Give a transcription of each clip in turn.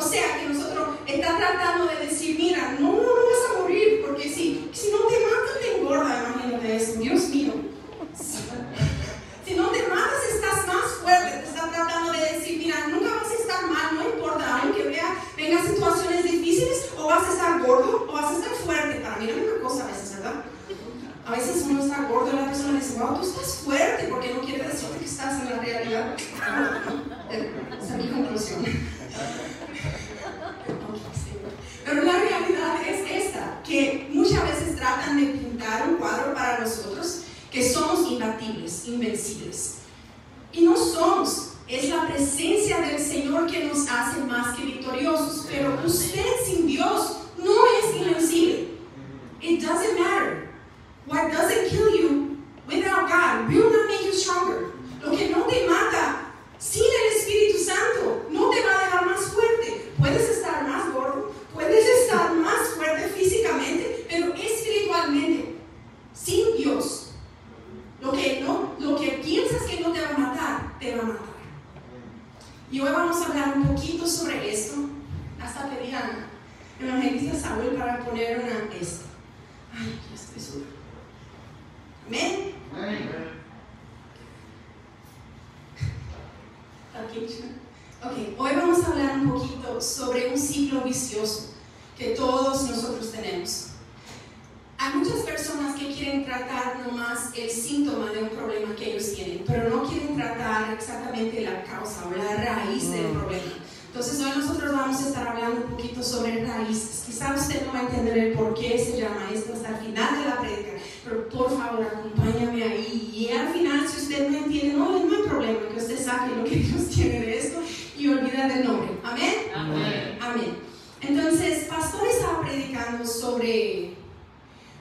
O sea que nosotros está tratando de decir, mira, no, no vas a morir, porque si, si no te matas te engorda, imagínate eso, Dios mío. Si no te matas estás más fuerte, te está tratando de decir, mira, nunca vas a estar mal, no importa, aunque vea, vengan situaciones difíciles, o vas a estar gordo, o vas a estar fuerte. Para mí no es una cosa a veces, ¿verdad? A veces uno está gordo y la persona dice, wow, tú estás fuerte, porque no quiere decirte que estás en la realidad. Esa es mi conclusión. Pero la realidad es esta, que muchas veces tratan de pintar un cuadro para nosotros que somos imbatibles, invencibles. Y no somos. Es la presencia del Señor que nos hace más que victoriosos. Pero usted sin Dios no es invencible. It doesn't matter. What doesn't kill you without God will not make you stronger. Lo que no te mata sin el Espíritu Santo no te va a dejar más fuerte. Puedes estar más gordo, puedes estar más fuerte físicamente, pero espiritualmente, sin Dios, lo que, no, lo que piensas que no te va a matar, te va a matar. Y hoy vamos a hablar un poquito sobre esto. Hasta pedí a evangelista Saúl para poner una esta. Ay, ya estoy seguro. Amén. Ok, hoy vamos a hablar un poquito sobre un ciclo vicioso que todos nosotros tenemos. Hay muchas personas que quieren tratar nomás el síntoma de un problema que ellos tienen, pero no quieren tratar exactamente la causa o la raíz del problema. Entonces hoy nosotros vamos a estar hablando un poquito sobre raíces. Quizá usted no va a entender el por qué se llama esto hasta el final de la prédica, pero por favor acompáñame ahí. Y al final, si usted no entiende, no, no hay problema que usted saque lo que Dios tiene de esto y olvida del nombre. Amén. Amén. Amén. Entonces, pastor estaba predicando sobre,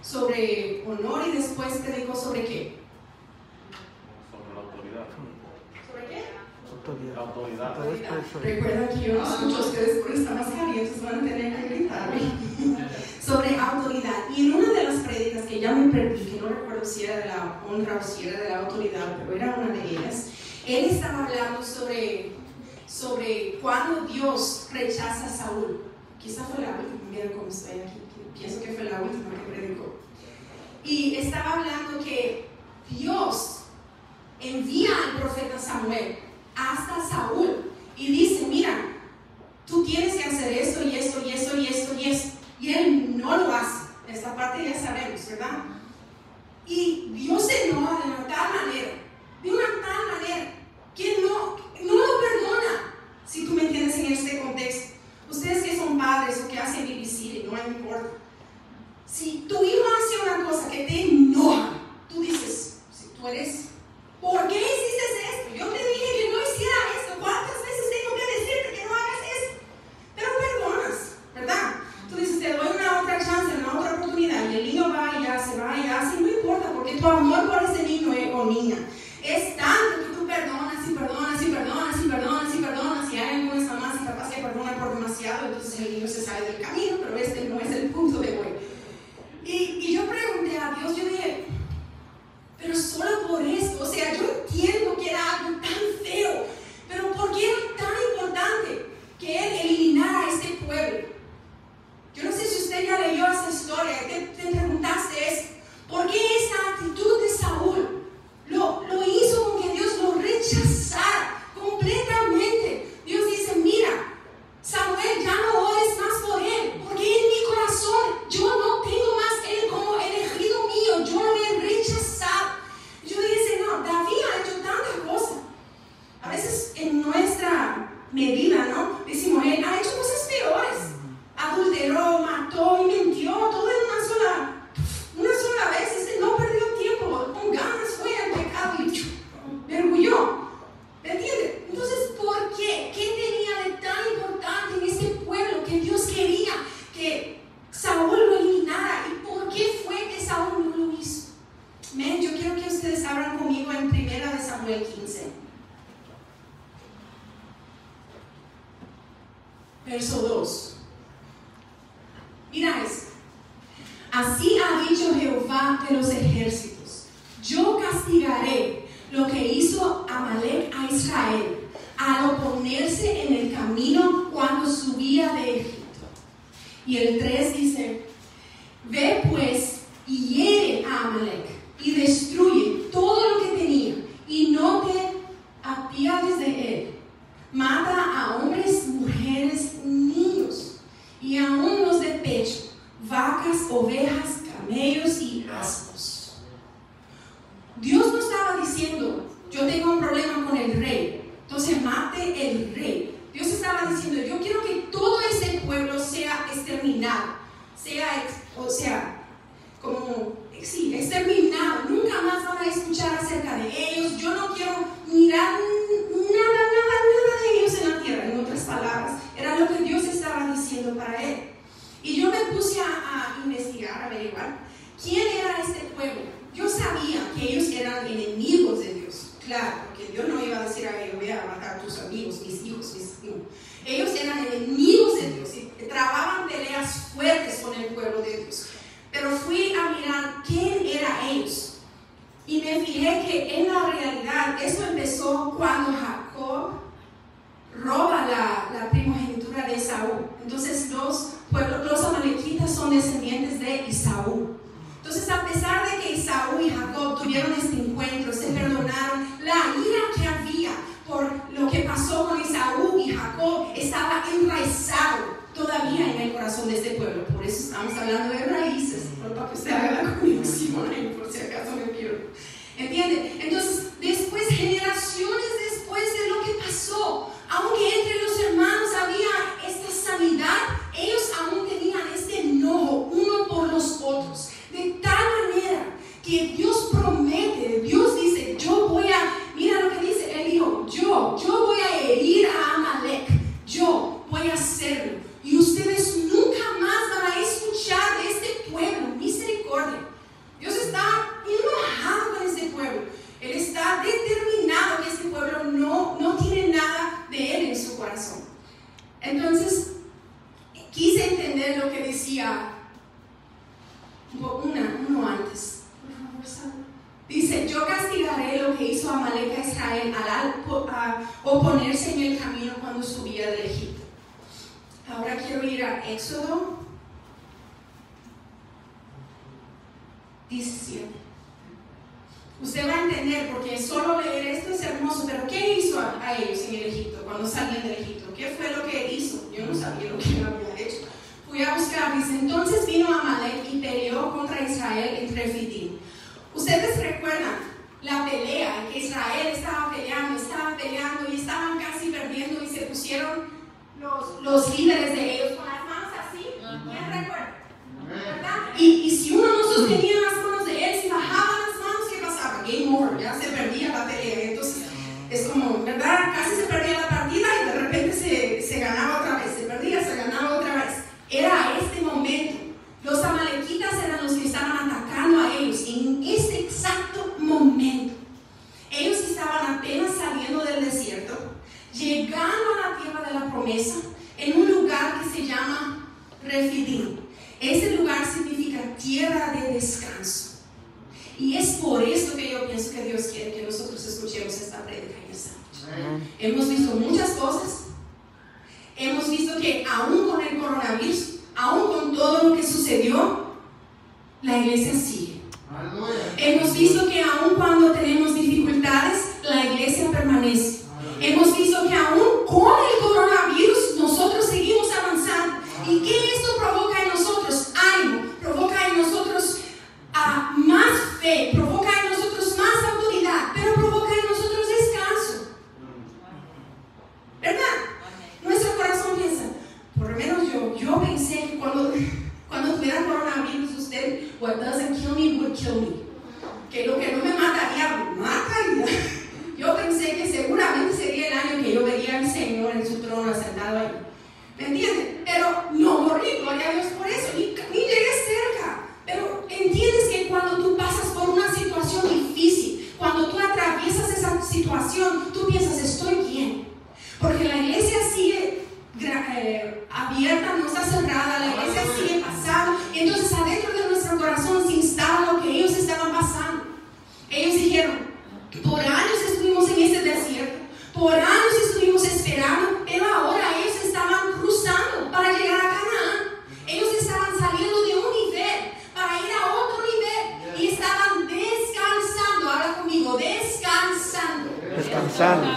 sobre honor y después predicó sobre qué? Sobre la autoridad. ¿Sobre qué? La autoridad. Recuerda que yo no escucho a ustedes por esta mascarilla, entonces van a tener que gritarme. Sobre autoridad. Y en una de las prédicas que ya me perdí, que no recuerdo si era de la honra o si era de la autoridad, pero era una de ellas, él estaba hablando sobre, sobre cuando Dios rechaza a Saúl. Quizá fue la última, mira cómo estoy aquí, pienso que fue la última que predicó. Y estaba hablando que Dios envía al profeta Samuel hasta Saúl y dice, mira, tú tienes que hacer esto y esto y esto y esto y esto. Y él no lo hace. Esta parte ya sabemos, ¿verdad? Y Dios se enoja de una tal manera, de una tal manera, que no, no lo perdona. Si tú me entiendes en este contexto. Ustedes que son padres o que hacen babysitter, no importa. Si tu de Egipto. Y el 3 dice, ve pues y hiere a Amalek y destruye tenían las manos de él, si bajaban las manos, ¿qué pasaba? Game over, ya se perdía la pelea. Entonces, es como, ¿verdad? Casi se perdía Santo.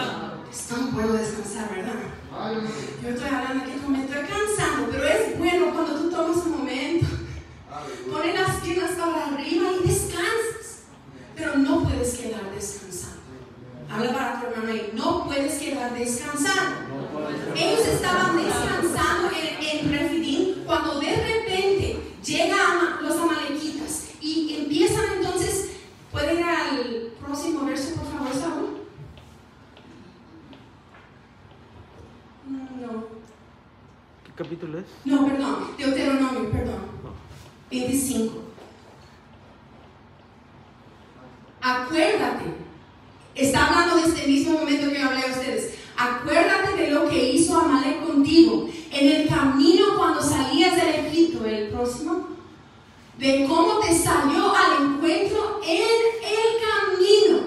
de cómo te salió al encuentro en el camino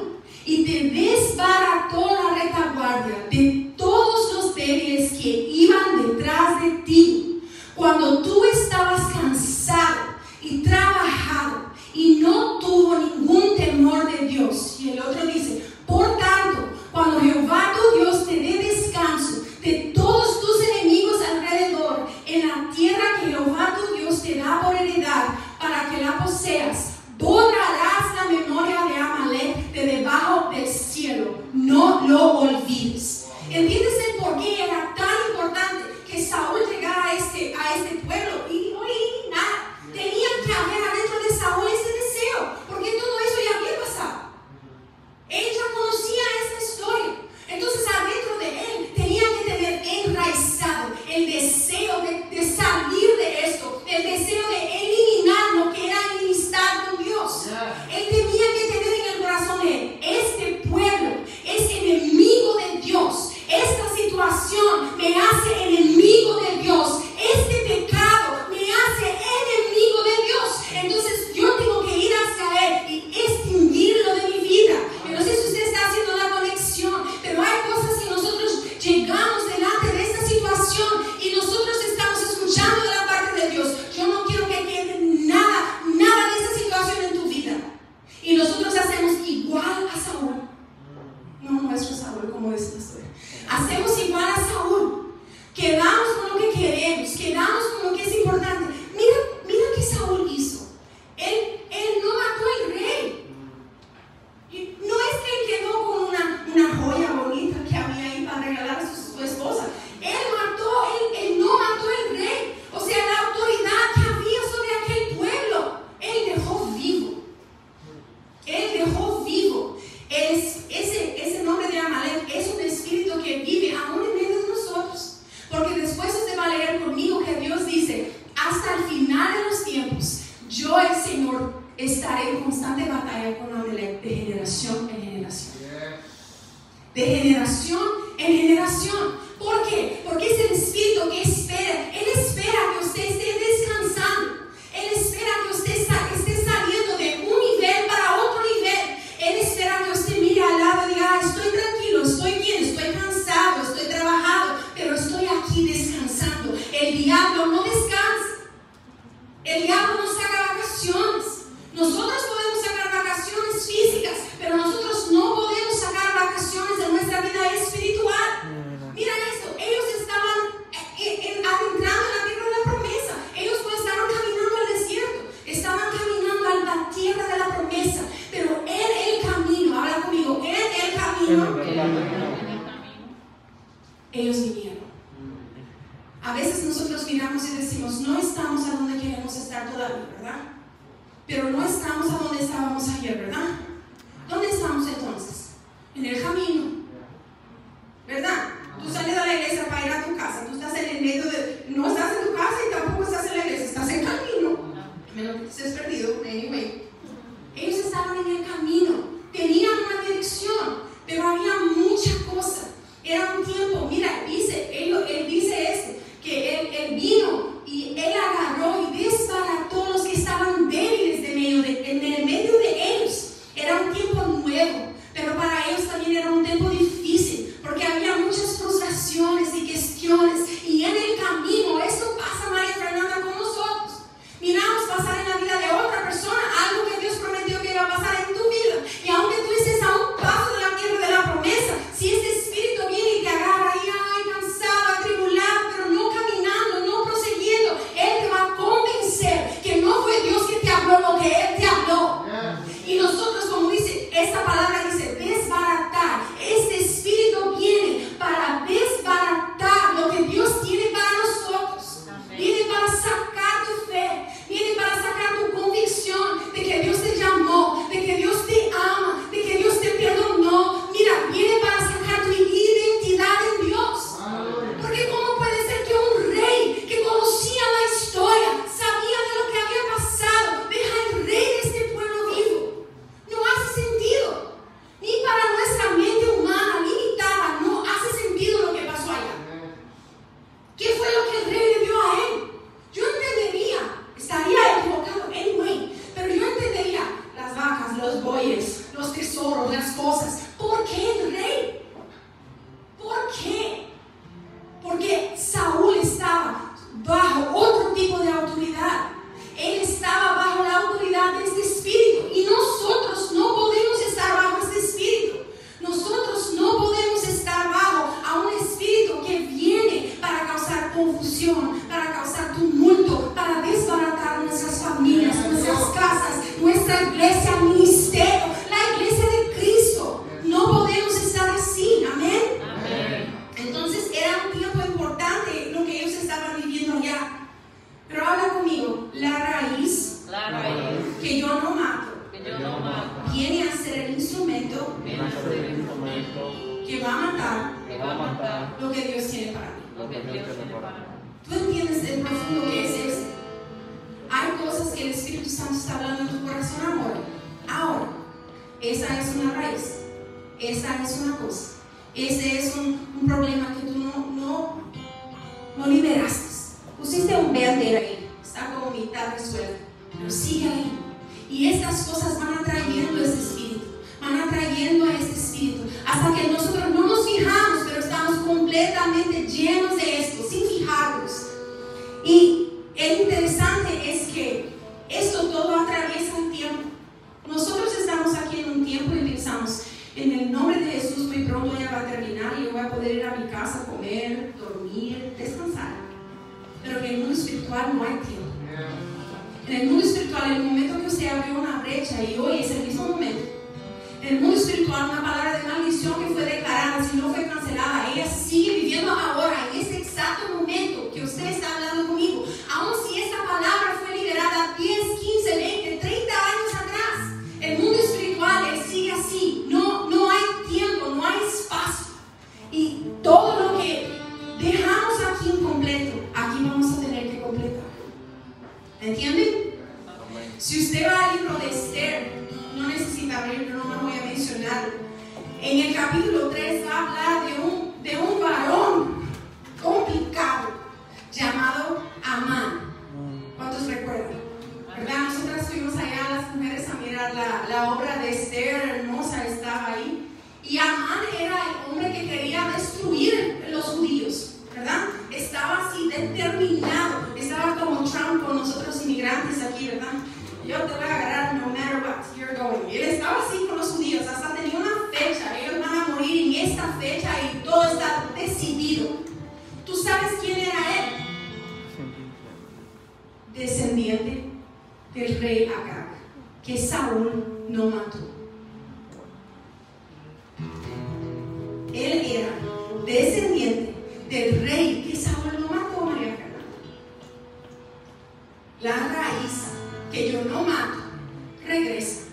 y te desbarató la retaguardia de todos los débiles que iban detrás de ti. Cuando tú estabas cansado y trabajado y no tuvo ningún temor de Dios. Y el otro dice, por tanto, cuando Jehová tu Dios Esa es una raíz, esa es una cosa, ese es un, problema que tú no, no, no liberas. descendiente del rey Agag, que Saúl no mató. Él era descendiente del rey que Saúl no mató, María Carmen. La raíz que yo no mato regresa.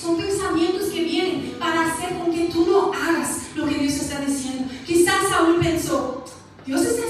Son pensamientos que vienen para hacer con que tú no hagas lo que Dios está diciendo. Quizás Saúl pensó, Dios está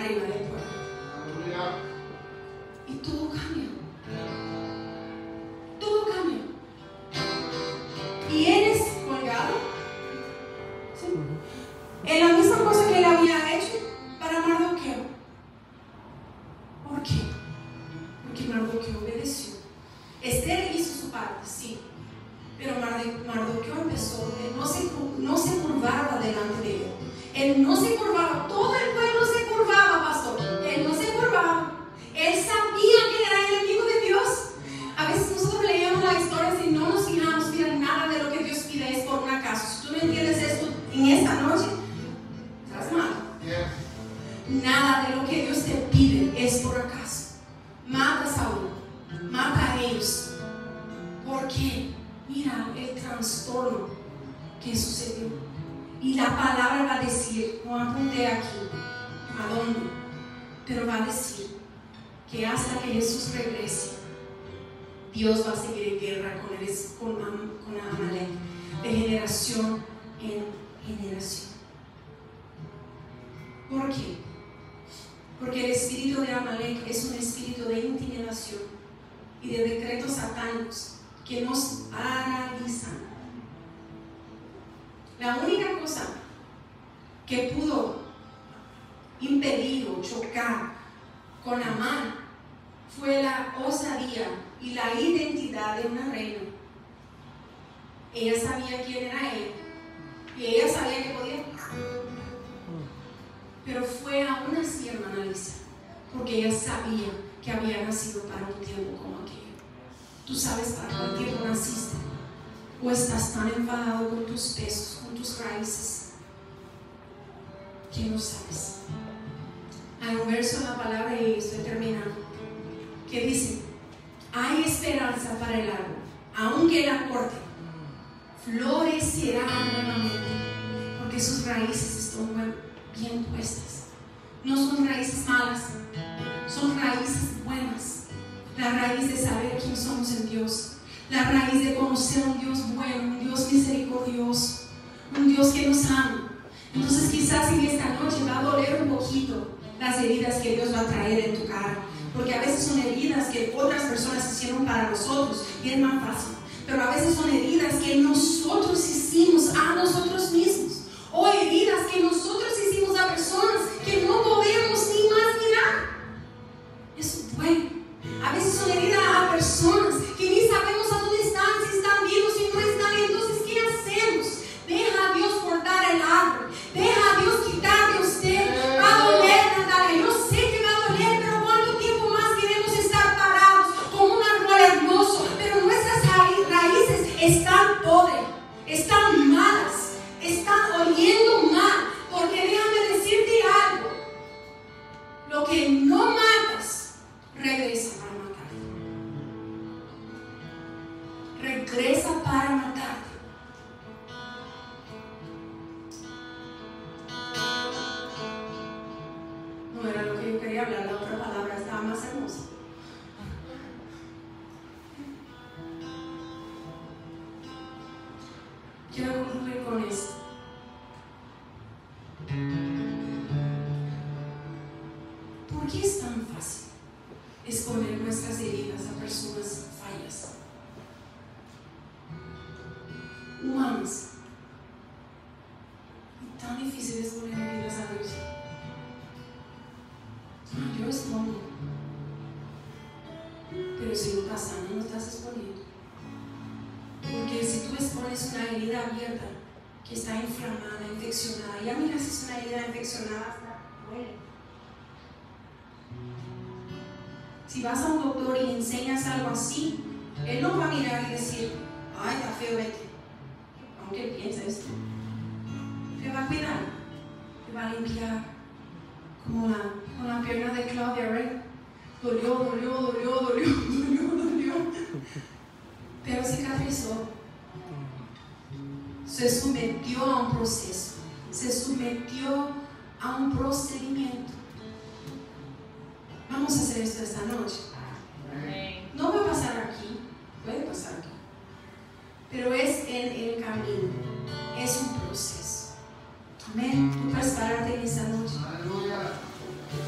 arriba de tu ah, Y todo cambia. pero va a decir que hasta que Jesús regrese, Dios va a seguir en guerra con, Amalek de generación en generación. ¿Por qué? Porque el espíritu de Amalek es un espíritu de intimidación y de decretos satánicos que nos paralizan. La única cosa que pudo impedido chocar con Amán fue la osadía y la identidad de una reina. Ella sabía quién era él y ella sabía que podía. Pero fue aún así, hermana Lisa, porque ella sabía que había nacido para un tiempo como aquello. Tú sabes para qué tiempo naciste o estás tan enfadado con tus pesos, con tus raíces que no sabes. Hay un verso en la palabra y estoy terminando, que dice, hay esperanza para el árbol, aunque la corte, florecerá nuevamente, porque sus raíces están bien puestas. No son raíces malas, son raíces buenas. La raíz de saber quién somos en Dios, la raíz de conocer a un Dios bueno, un Dios misericordioso, un Dios que nos ama entonces quizás en esta noche va a doler un poquito las heridas que Dios va a traer en tu cara. Porque a veces son heridas que otras personas hicieron para nosotros y es más fácil. Pero a veces son heridas que nosotros hicimos a nosotros mismos. O heridas que nosotros Yo escondo. Pero si no pasa, no estás exponiendo. Porque si tú expones una herida abierta que está inflamada, infeccionada, ya mira si es una herida infeccionada, hasta duele. Si vas a un doctor y enseñas algo así, él no va a mirar y decir, ay, está feo vete. Aunque él piensa esto. Te va a cuidar, te va a limpiar. Como la, con la pierna de Claudia Rey. Dolió, dolió, dolió, dolió, dolió, dolió. Pero cicatrizó. Se sometió a un proceso. Se sometió a un procedimiento. Vamos a hacer esto esta noche. No va a pasar aquí, puede pasar aquí. Pero es en el camino. Es un proceso. Amén. Tú puedes pararte